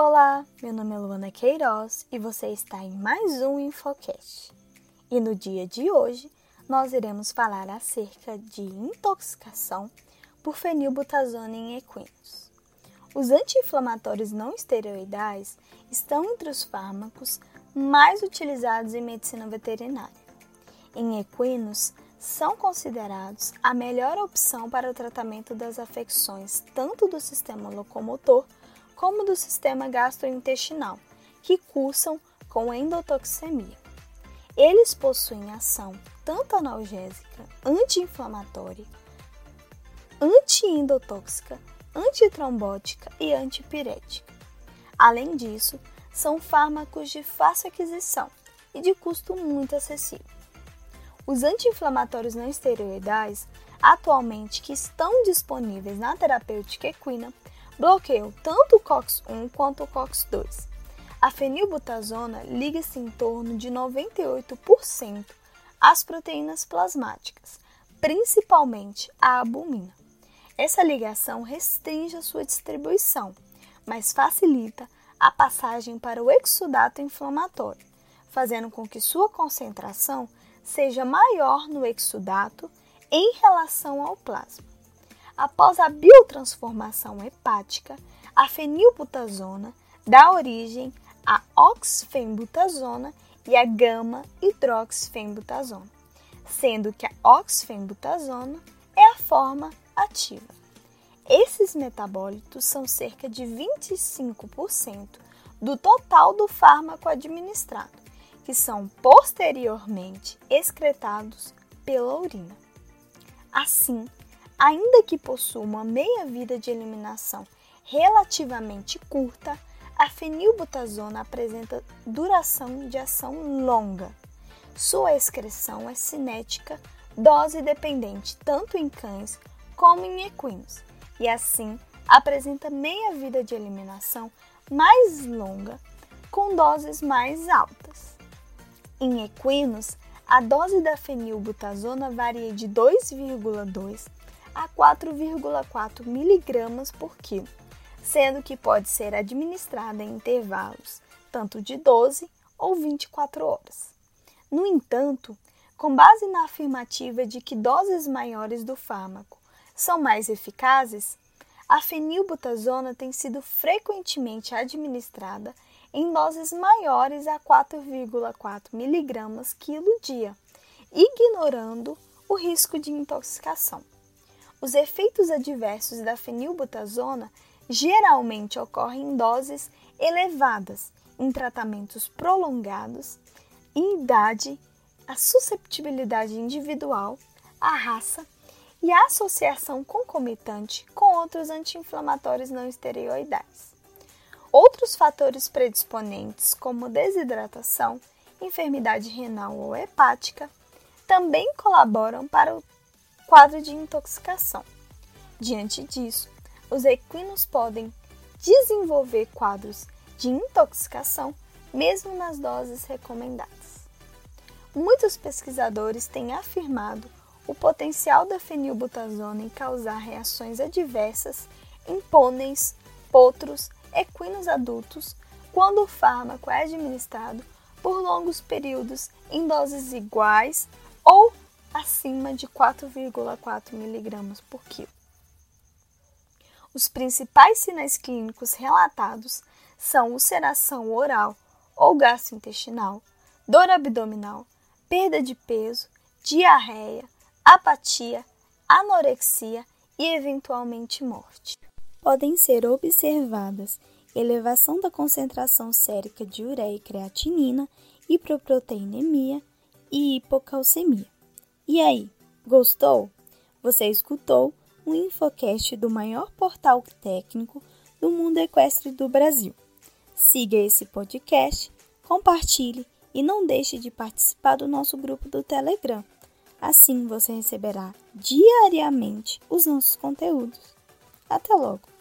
Olá, meu nome é Luana Queiroz e você está em mais um Infocast. E no dia de hoje nós iremos falar acerca de intoxicação por fenilbutazona em equinos. Os anti-inflamatórios não esteroidais estão entre os fármacos mais utilizados em medicina veterinária. Em equinos, são considerados a melhor opção para o tratamento das afecções tanto do sistema locomotor como do sistema gastrointestinal, que cursam com endotoxemia. Eles possuem ação tanto analgésica, anti-inflamatória, anti-endotóxica, antitrombótica e antipirética. Além disso, são fármacos de fácil aquisição e de custo muito acessível. Os anti-inflamatórios não esteroidais, atualmente que estão disponíveis na terapêutica equina, bloqueiam tanto o COX-1 quanto o COX-2. A fenilbutazona liga-se em torno de 98% às proteínas plasmáticas, principalmente a albumina. Essa ligação restringe a sua distribuição, mas facilita a passagem para o exudato inflamatório, fazendo com que sua concentração seja maior no exudato em relação ao plasma. Após a biotransformação hepática, a fenilbutazona dá origem à oxfenbutazona e à gama-hidroxfenbutazona, sendo que a oxfenbutazona é a forma ativa. Esses metabólitos são cerca de 25% do total do fármaco administrado, que são posteriormente excretados pela urina. Assim, Ainda que possua uma meia-vida de eliminação relativamente curta, a fenilbutazona apresenta duração de ação longa. Sua excreção é cinética, dose dependente tanto em cães como em equinos, e assim apresenta meia-vida de eliminação mais longa, com doses mais altas. Em equinos, a dose da fenilbutazona varia de 2,2 a 4,4 mg por quilo, sendo que pode ser administrada em intervalos tanto de 12 ou 24 horas. No entanto, com base na afirmativa de que doses maiores do fármaco são mais eficazes, a fenilbutazona tem sido frequentemente administrada em doses maiores a 4,4 mg quilo dia, ignorando o risco de intoxicação. Os efeitos adversos da fenilbutazona geralmente ocorrem em doses elevadas, em tratamentos prolongados, em idade, a susceptibilidade individual, a raça e a associação concomitante com outros anti-inflamatórios não esteroidais. Outros fatores predisponentes, como desidratação, enfermidade renal ou hepática, também colaboram para o quadro de intoxicação. Diante disso, os equinos podem desenvolver quadros de intoxicação mesmo nas doses recomendadas. Muitos pesquisadores têm afirmado o potencial da fenilbutazona em causar reações adversas em pôneis, potros, equinos adultos quando o fármaco é administrado por longos períodos em doses iguais ou acima de 4,4 mg por quilo. Os principais sinais clínicos relatados são ulceração oral ou gastrointestinal, dor abdominal, perda de peso, diarreia, apatia, anorexia e eventualmente morte. Podem ser observadas elevação da concentração sérica de ureia e creatinina, hipoproteinemia e hipocalcemia. E aí, gostou? Você escutou um infocast do maior portal técnico do mundo equestre do Brasil. Siga esse podcast, compartilhe e não deixe de participar do nosso grupo do Telegram. Assim você receberá diariamente os nossos conteúdos. Até logo!